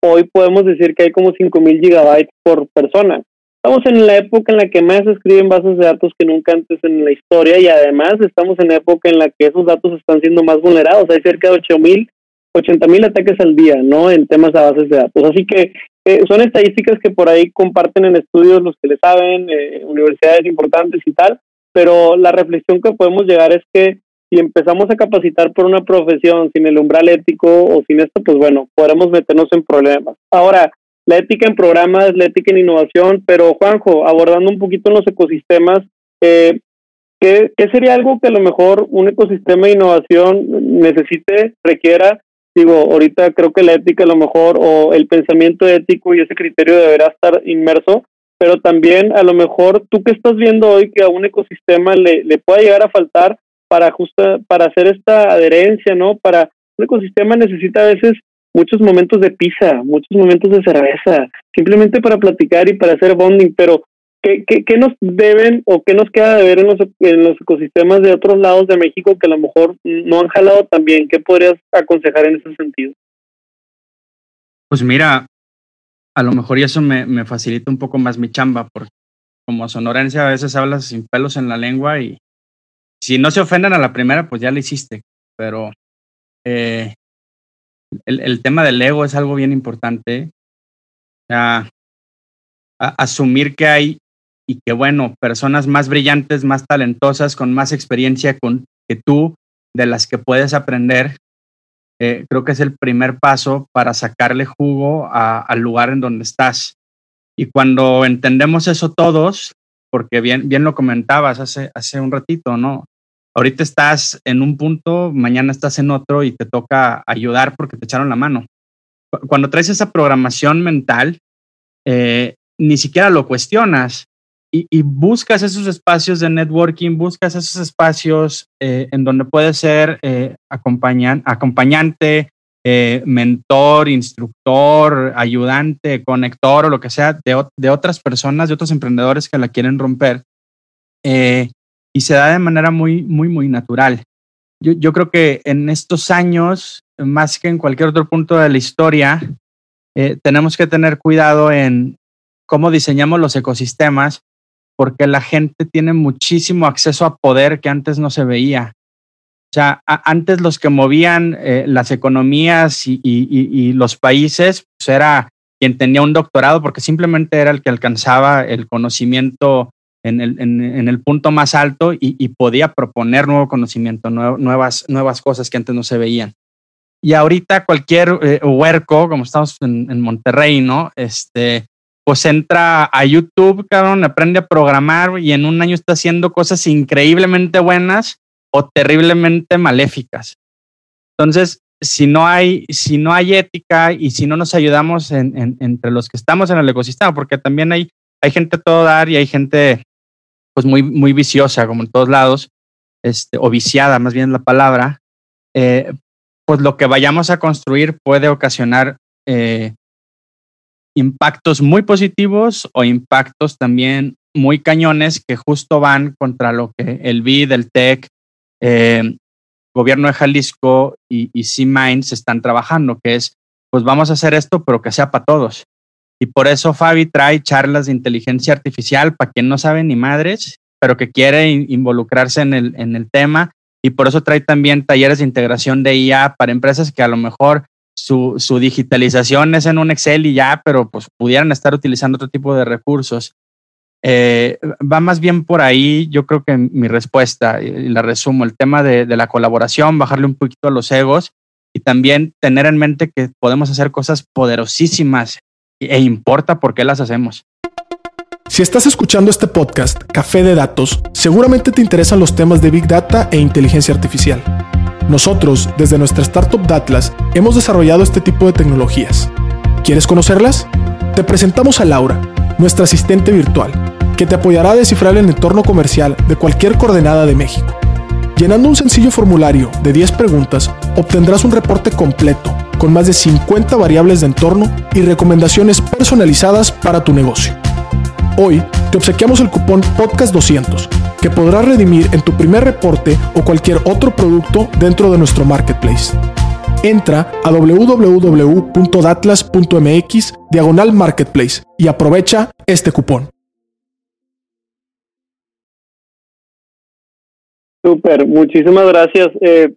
hoy podemos decir que hay como 5.000 gigabytes por persona. Estamos en la época en la que más se escriben bases de datos que nunca antes en la historia y además estamos en la época en la que esos datos están siendo más vulnerados. Hay cerca de 8.000, 80.000 ataques al día, ¿no? En temas de bases de datos. Así que eh, son estadísticas que por ahí comparten en estudios los que le saben, eh, universidades importantes y tal, pero la reflexión que podemos llegar es que si empezamos a capacitar por una profesión sin el umbral ético o sin esto, pues bueno, podremos meternos en problemas. Ahora, la ética en programas, la ética en innovación, pero Juanjo, abordando un poquito los ecosistemas, eh, ¿qué, ¿qué sería algo que a lo mejor un ecosistema de innovación necesite, requiera? Digo, ahorita creo que la ética a lo mejor o el pensamiento ético y ese criterio deberá estar inmerso, pero también a lo mejor tú que estás viendo hoy que a un ecosistema le, le pueda llegar a faltar para justa, para hacer esta adherencia, ¿no? Para un ecosistema necesita a veces muchos momentos de pizza, muchos momentos de cerveza, simplemente para platicar y para hacer bonding, pero ¿qué, qué, qué nos deben o qué nos queda de ver en los, en los ecosistemas de otros lados de México que a lo mejor no han jalado tan bien? ¿Qué podrías aconsejar en ese sentido? Pues mira, a lo mejor eso me, me facilita un poco más mi chamba, porque como sonorense a veces hablas sin pelos en la lengua y, si no se ofenden a la primera, pues ya lo hiciste. Pero eh, el, tema del ego es algo bien importante. A, asumir que hay y que, bueno, personas más brillantes, más talentosas, con más experiencia con, que tú, de las que puedes aprender, eh, creo que es el primer paso para sacarle jugo al lugar en donde estás. Y cuando entendemos eso todos, porque bien, bien lo comentabas hace, hace un ratito, ¿no? Ahorita estás en un punto, mañana estás en otro y te toca ayudar porque te echaron la mano. Cuando traes esa programación mental, eh, ni siquiera lo cuestionas y, buscas esos espacios de networking, buscas esos espacios eh, en donde puedes ser eh, acompañan, acompañante, mentor, instructor, ayudante, conector o lo que sea de, otras personas, de otros emprendedores que la quieren romper. Y se da de manera muy, muy, muy natural. Yo, yo, creo que en estos años, más que en cualquier otro punto de la historia, eh, tenemos que tener cuidado en cómo diseñamos los ecosistemas, porque la gente tiene muchísimo acceso a poder que antes no se veía. O sea, antes los que movían eh, las economías y, los países, pues era quien tenía un doctorado, porque simplemente era el que alcanzaba el conocimiento en el, punto más alto y, podía proponer nuevo conocimiento, nuevas, nuevas cosas que antes no se veían. Y ahorita cualquier eh, huerco, como estamos en, en, Monterrey, ¿no? Este, pues entra a YouTube, cabrón, aprende a programar y en un año está haciendo cosas increíblemente buenas o terriblemente maléficas. Entonces, si no hay, si no hay ética y si no nos ayudamos entre los que estamos en el ecosistema, porque también hay, hay gente a todo dar y hay gente pues muy, muy viciosa, como en todos lados, este, o viciada, más bien la palabra, eh, pues lo que vayamos a construir puede ocasionar eh, impactos muy positivos o impactos también muy cañones que justo van contra lo que el BID, el TEC, eh, gobierno de Jalisco y, y C-Minds están trabajando, que es, pues vamos a hacer esto, pero que sea para todos. Y por eso Fabi trae charlas de inteligencia artificial para quien no sabe ni madres, pero que quiere involucrarse en el, en el tema. Y por eso trae también talleres de integración de IA para empresas que a lo mejor su, su, digitalización es en un Excel y ya, pero pues pudieran estar utilizando otro tipo de recursos. Eh, va más bien por ahí, yo creo que mi respuesta, y la resumo, el tema de, de la colaboración, bajarle un poquito a los egos y también tener en mente que podemos hacer cosas poderosísimas e importa por qué las hacemos. Si estás escuchando este podcast, Café de Datos, seguramente te interesan los temas de Big Data e inteligencia artificial. Nosotros, desde nuestra startup Datlas, hemos desarrollado este tipo de tecnologías. ¿Quieres conocerlas? Te presentamos a Laura, nuestra asistente virtual, que te apoyará a descifrar el entorno comercial de cualquier coordenada de México. Llenando un sencillo formulario de 10 preguntas, obtendrás un reporte completo con más de 50 variables de entorno y recomendaciones personalizadas para tu negocio. Hoy te obsequiamos el cupón Podcast200 que podrás redimir en tu primer reporte o cualquier otro producto dentro de nuestro marketplace. Entra a www.datlas.mx diagonal marketplace y aprovecha este cupón. Super, muchísimas gracias. Eh,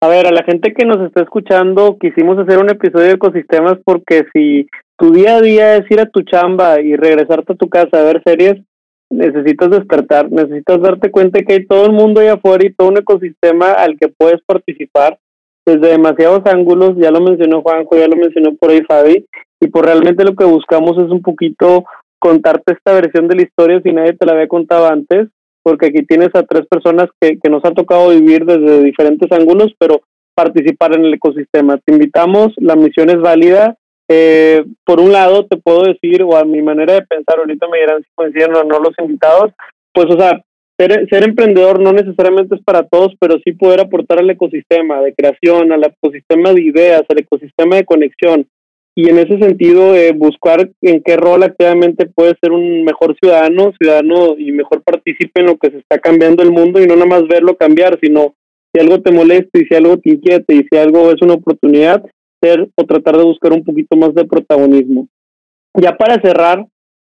a ver, a la gente que nos está escuchando, quisimos hacer un episodio de ecosistemas porque si tu día a día es ir a tu chamba y regresarte a tu casa a ver series, necesitas despertar, necesitas darte cuenta que hay todo el mundo ahí afuera y todo un ecosistema al que puedes participar desde demasiados ángulos, ya lo mencionó Juanjo, ya lo mencionó por ahí Fabi, y por realmente lo que buscamos es un poquito contarte esta versión de la historia si nadie te la había contado antes, porque aquí tienes a tres personas que, que nos ha tocado vivir desde diferentes ángulos, pero participar en el ecosistema. Te invitamos, la misión es válida, eh, por un lado, te puedo decir, o a mi manera de pensar, ahorita me dirán si coinciden o no los invitados, pues, o sea, ser, ser emprendedor no necesariamente es para todos, pero sí poder aportar al ecosistema de creación, al ecosistema de ideas, al ecosistema de conexión. Y en ese sentido, eh, buscar en qué rol activamente puede ser un mejor ciudadano, ciudadano y mejor participe en lo que se está cambiando el mundo y no nada más verlo cambiar, sino si algo te molesta y si algo te inquieta y si algo es una oportunidad, o tratar de buscar un poquito más de protagonismo. Ya para cerrar,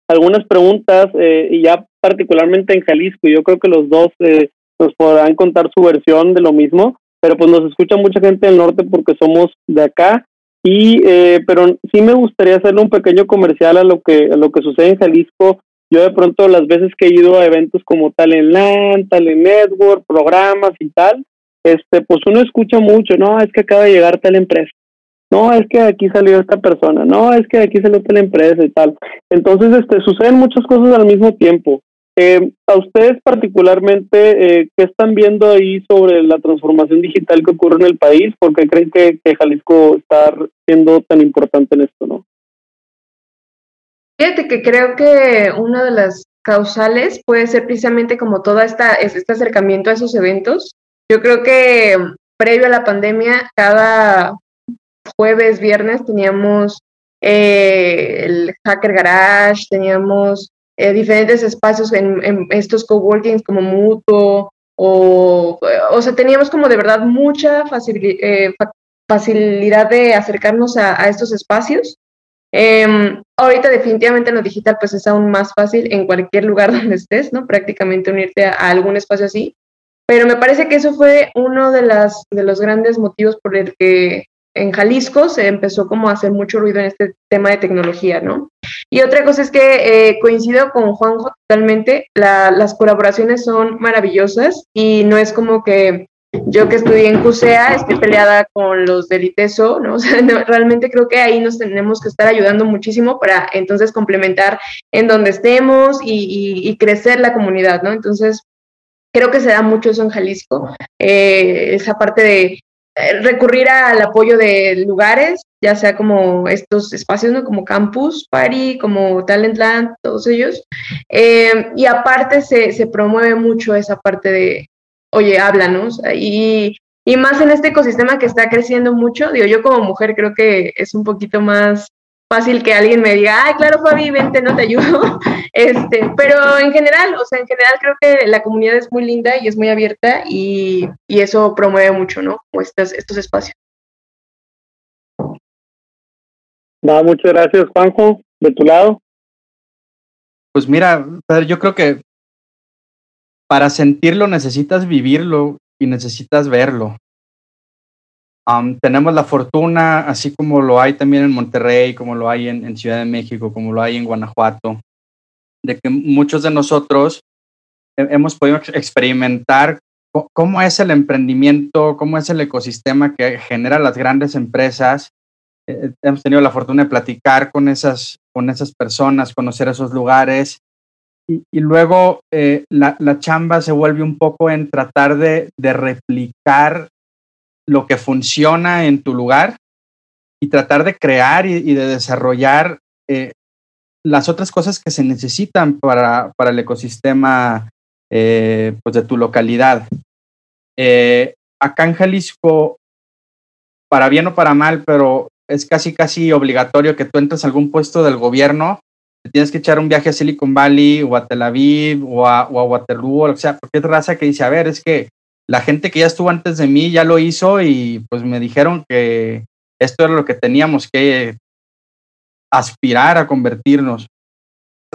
algunas preguntas, eh, y ya particularmente en Jalisco, yo creo que los dos eh, nos podrán contar su versión de lo mismo, pero pues nos escucha mucha gente del norte porque somos de acá, y eh, pero sí me gustaría hacerle un pequeño comercial a lo que a lo que sucede en Jalisco. Yo de pronto las veces que he ido a eventos como Talent Land, Talent Network, programas y tal, este pues uno escucha mucho, no, es que acaba de llegar tal empresa no, es que aquí salió esta persona, no, es que aquí salió la empresa y tal. Entonces, este, suceden muchas cosas al mismo tiempo. Eh, a ustedes particularmente, eh, ¿qué están viendo ahí sobre la transformación digital que ocurre en el país? ¿Por qué creen que, Jalisco está siendo tan importante en esto, no? Fíjate que creo que una de las causales puede ser precisamente como toda esta este acercamiento a esos eventos. Yo creo que previo a la pandemia, cada jueves, viernes teníamos eh, el Hacker Garage, teníamos eh, diferentes espacios en, estos coworkings como Mutuo, o, o sea, teníamos como de verdad mucha eh, facilidad de acercarnos a, estos espacios. Em, ahorita definitivamente en lo digital pues es aún más fácil en cualquier lugar donde estés, ¿no? Prácticamente unirte a, algún espacio así. Pero me parece que eso fue uno de, las, de los grandes motivos por el que en Jalisco se empezó como a hacer mucho ruido en este tema de tecnología, ¿no? Y otra cosa es que eh, coincido con Juanjo totalmente, las colaboraciones son maravillosas y no es como que yo que estudié en CUSEA esté peleada con los del ITESO, ¿no? O sea, realmente creo que ahí nos tenemos que estar ayudando muchísimo para entonces complementar en donde estemos y, crecer la comunidad, ¿no? Entonces, creo que se da mucho eso en Jalisco, eh, esa parte de recurrir al apoyo de lugares, ya sea como estos espacios, ¿no? Como Campus Party, como Talentland, todos ellos. Eh, y aparte se, se, promueve mucho esa parte de, oye, háblanos. Y, y más en este ecosistema que está creciendo mucho, digo, yo como mujer creo que es un poquito más fácil que alguien me diga, ay, claro, Fabi, vente, no te ayudo. Este, pero en general, o sea, en general creo que la comunidad es muy linda y es muy abierta y, y eso promueve mucho, ¿no? Como estos, estos espacios. No, muchas gracias, Juanjo. De tu lado. Pues mira, Pedro, yo creo que para sentirlo necesitas vivirlo y necesitas verlo tenemos la fortuna, así como lo hay también en Monterrey, como lo hay en, Ciudad de México, como lo hay en Guanajuato, de que muchos de nosotros hemos podido experimentar cómo es el emprendimiento, cómo es el ecosistema que genera las grandes empresas. Eh, eh, hemos tenido la fortuna de platicar con esas, con esas personas, conocer esos lugares. Y, luego eh, la, la, chamba se vuelve un poco en tratar de, de replicar lo que funciona en tu lugar y tratar de crear y, de desarrollar eh, las otras cosas que se necesitan para, para el ecosistema eh, pues de tu localidad. Eh, acá en Jalisco, para bien o para mal, pero es casi casi obligatorio que tú entres a algún puesto del gobierno, te tienes que echar un viaje a Silicon Valley o a Tel Aviv o a, o a Waterloo, o sea, porque es raza que dice, a ver, es que la gente que ya estuvo antes de mí ya lo hizo y pues me dijeron que esto era lo que teníamos que aspirar a convertirnos.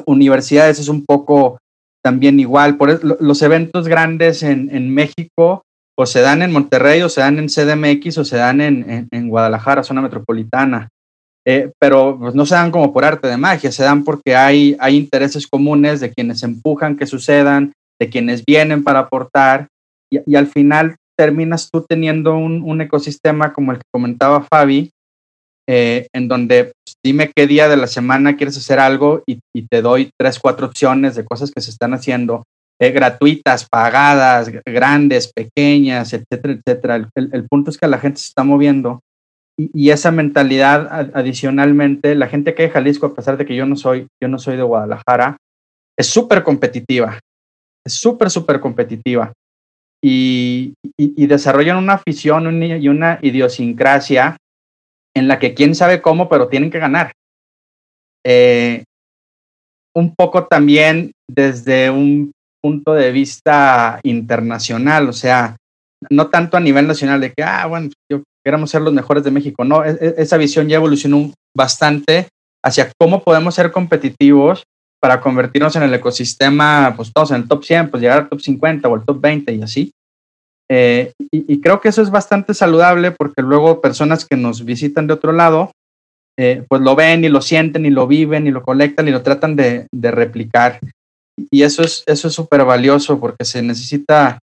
Universidades es un poco también igual. Por los eventos grandes en, México o se dan en Monterrey o se dan en CDMX o se dan en, Guadalajara, zona metropolitana. Eh, pero pues, no se dan como por arte de magia, se dan porque hay intereses comunes de quienes empujan que sucedan, de quienes vienen para aportar y, al final terminas tú teniendo un, ecosistema como el que comentaba Fabi, eh, en donde pues, dime qué día de la semana quieres hacer algo y, te doy tres, cuatro opciones de cosas que se están haciendo, eh, gratuitas, pagadas, grandes, pequeñas, etcétera, etcétera. El, punto es que la gente se está moviendo y, esa mentalidad adicionalmente, la gente que hay Jalisco, a pesar de que yo no soy, yo no soy de Guadalajara, es súper competitiva, es súper, súper competitiva y, desarrollan una afición y una idiosincrasia en la que quién sabe cómo, pero tienen que ganar. Eh, un poco también desde un punto de vista internacional, o sea, no tanto a nivel nacional de que, ah, bueno, yo queremos ser los mejores de México, no, e, e, esa visión ya evolucionó bastante hacia cómo podemos ser competitivos para convertirnos en el ecosistema, pues todos en el top 100, pues llegar al top 50 o al top 20 y así. Eh, y, creo que eso es bastante saludable porque luego personas que nos visitan de otro lado, eh, pues lo ven y lo sienten y lo viven y lo colectan y lo tratan de, replicar. Y eso es eso es súper valioso porque se necesita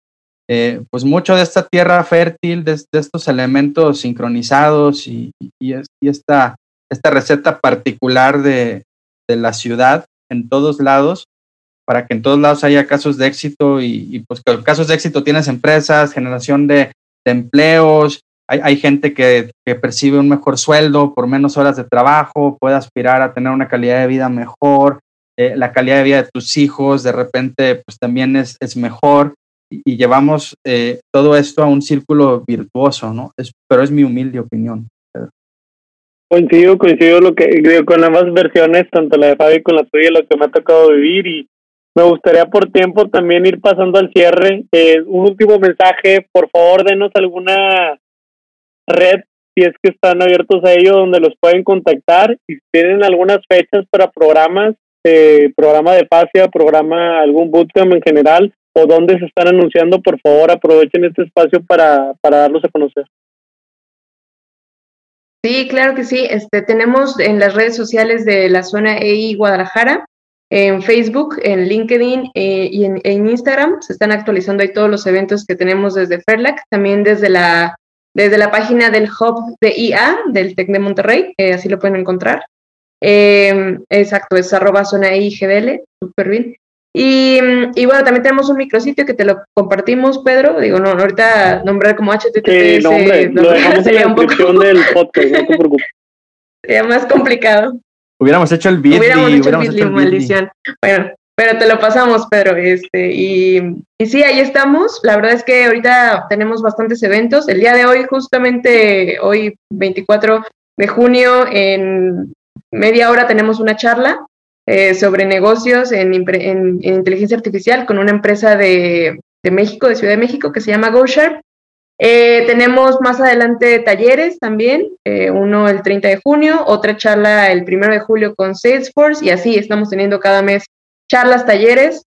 eh, pues mucho de esta tierra fértil, de, estos elementos sincronizados y, y, esta, esta receta particular de, de la ciudad en todos lados, para que en todos lados haya casos de éxito y, pues que los casos de éxito tienes empresas, generación de, empleos, hay, gente que, percibe un mejor sueldo por menos horas de trabajo, puede aspirar a tener una calidad de vida mejor, eh, la calidad de vida de tus hijos de repente pues también es, es mejor y, llevamos eh, todo esto a un círculo virtuoso, ¿no? Es, pero es mi humilde opinión. Coincido, coincido lo que digo con ambas versiones, tanto la de Fabi como la tuya, lo que me ha tocado vivir y me gustaría por tiempo también ir pasando al cierre. Eh, un último mensaje, por favor, denos alguna red si es que están abiertos a ello, donde los pueden contactar y si tienen algunas fechas para programas, eh, programa de PASIA, programa algún bootcamp en general, o donde se están anunciando, por favor aprovechen este espacio para, para darlos a conocer. Sí, claro que sí. Este, tenemos en las redes sociales de la zona EI Guadalajara, en Facebook, en LinkedIn eh, y en, Instagram. Se están actualizando ahí todos los eventos que tenemos desde Ferlac, también desde la, página del Hub de IA del TEC de Monterrey, así lo pueden encontrar. Eh, exacto, es arroba zona EI GDL, súper bien. Y, y, bueno, también tenemos un micrositio que te lo compartimos, Pedro. Digo, no, ahorita nombrar como HTTPS. Sí, no, hombre, lo dejamos en la descripción del podcast, no te preocupes. Sería más complicado. Hubiéramos hecho el Bitly. Hubiéramos hecho hubiéramos el Bitly, maldición. Bueno, pero te lo pasamos, Pedro. Este, y, y sí, ahí estamos. La verdad es que ahorita tenemos bastantes eventos. El día de hoy, justamente hoy, 24 de junio, en media hora tenemos una charla eh, sobre negocios en, inteligencia artificial con una empresa de, México, de Ciudad de México, que se llama GoSharp. Eh, tenemos más adelante talleres también, eh, uno el 30 de junio, otra charla el 1 de julio con Salesforce y así estamos teniendo cada mes charlas, talleres.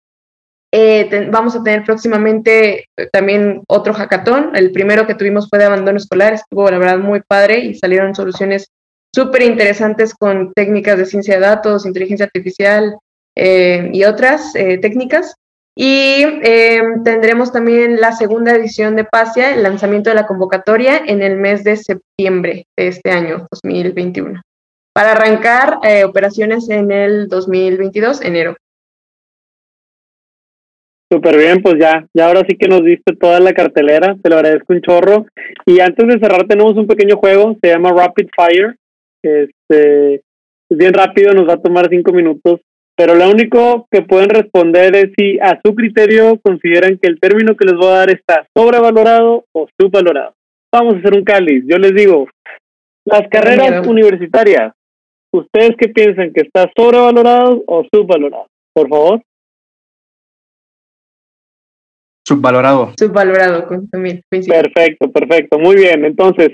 vamos a tener próximamente también otro hackathon. El primero que tuvimos fue de abandono escolar, estuvo la verdad muy padre y salieron soluciones súper interesantes con técnicas de ciencia de datos, inteligencia artificial eh, y otras eh, técnicas. Y eh, tendremos también la segunda edición de PASIA, el lanzamiento de la convocatoria en el mes de septiembre de este año, 2021, para arrancar operaciones en el 2022, enero. Súper bien, pues ya, ya ahora sí que nos diste toda la cartelera, te lo agradezco un chorro. Y antes de cerrar tenemos un pequeño juego, se llama Rapid Fire. Este, es bien rápido, nos va a tomar cinco minutos, pero lo único que pueden responder es si a su criterio consideran que el término que les voy a dar está sobrevalorado o subvalorado. Vamos a hacer un cáliz. Yo les digo, las carreras universitarias, ¿ustedes qué piensan? ¿Que está sobrevalorado o subvalorado? Por favor. Subvalorado. Subvalorado, también. Perfecto, perfecto. Muy bien. Entonces,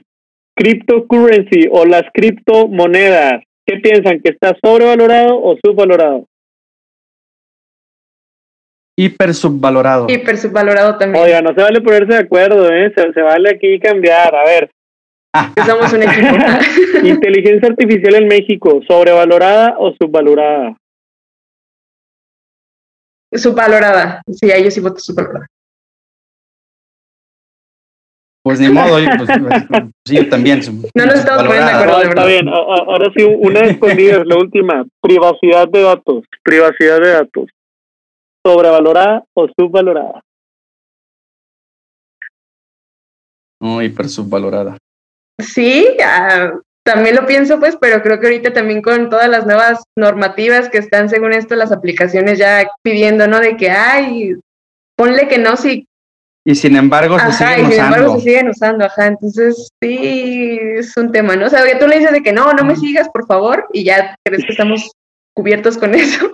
cryptocurrency o las criptomonedas, ¿qué piensan? ¿Que está sobrevalorado o subvalorado? Hiper subvalorado. Hiper subvalorado también. Oiga, no se vale ponerse de acuerdo, ¿eh? Se, vale aquí cambiar. A ver. Somos un equipo. Inteligencia artificial en México, ¿sobrevalorada o subvalorada? Subvalorada. Sí, ahí yo sí voto subvalorada. Pues ni modo, pues, sí, yo también. No nos estamos poniendo de acuerdo, de Está bien, ahora sí, una escondida, la última. Privacidad de datos. Privacidad de datos. ¿Sobrevalorada o subvalorada? No, hiper subvalorada. Sí, también lo pienso, pues, pero creo que ahorita también con todas las nuevas normativas que están, según esto, las aplicaciones ya pidiendo, ¿no? De que, ay, ponle que no si y sin embargo se siguen y sin embargo se siguen usando, ajá. Entonces, sí, es un tema, ¿no? O sea, tú le dices de que no, no me sigas, por favor, y ya crees que estamos cubiertos con eso.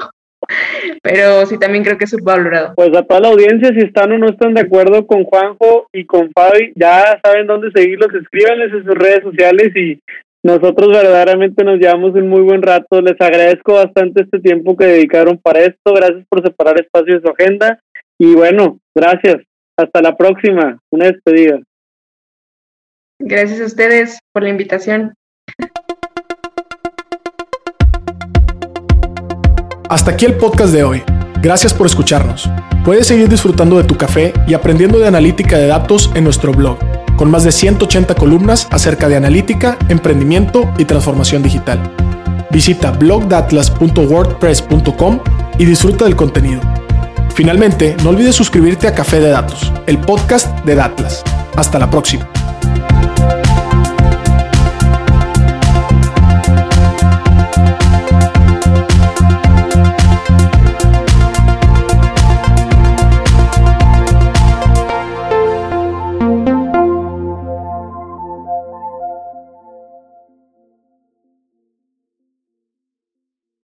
Pero sí, también creo que es subvalorado. Pues a toda la audiencia, si están o no están de acuerdo con Juanjo y con Fabi, ya saben dónde seguirlos, escríbanles en sus redes sociales y nosotros verdaderamente nos llevamos un muy buen rato. Les agradezco bastante este tiempo que dedicaron para esto. Gracias por separar espacio de su agenda. Y bueno, gracias. Hasta la próxima. Una despedida. Gracias a ustedes por la invitación. Hasta aquí el podcast de hoy. Gracias por escucharnos. Puedes seguir disfrutando de tu café y aprendiendo de analítica de datos en nuestro blog, con más de 180 columnas acerca de analítica, emprendimiento y transformación digital. Visita blogdatlas.wordpress.com y disfruta del contenido. Finalmente, no olvides suscribirte a Café de Datos, el podcast de Datlas. Hasta la próxima.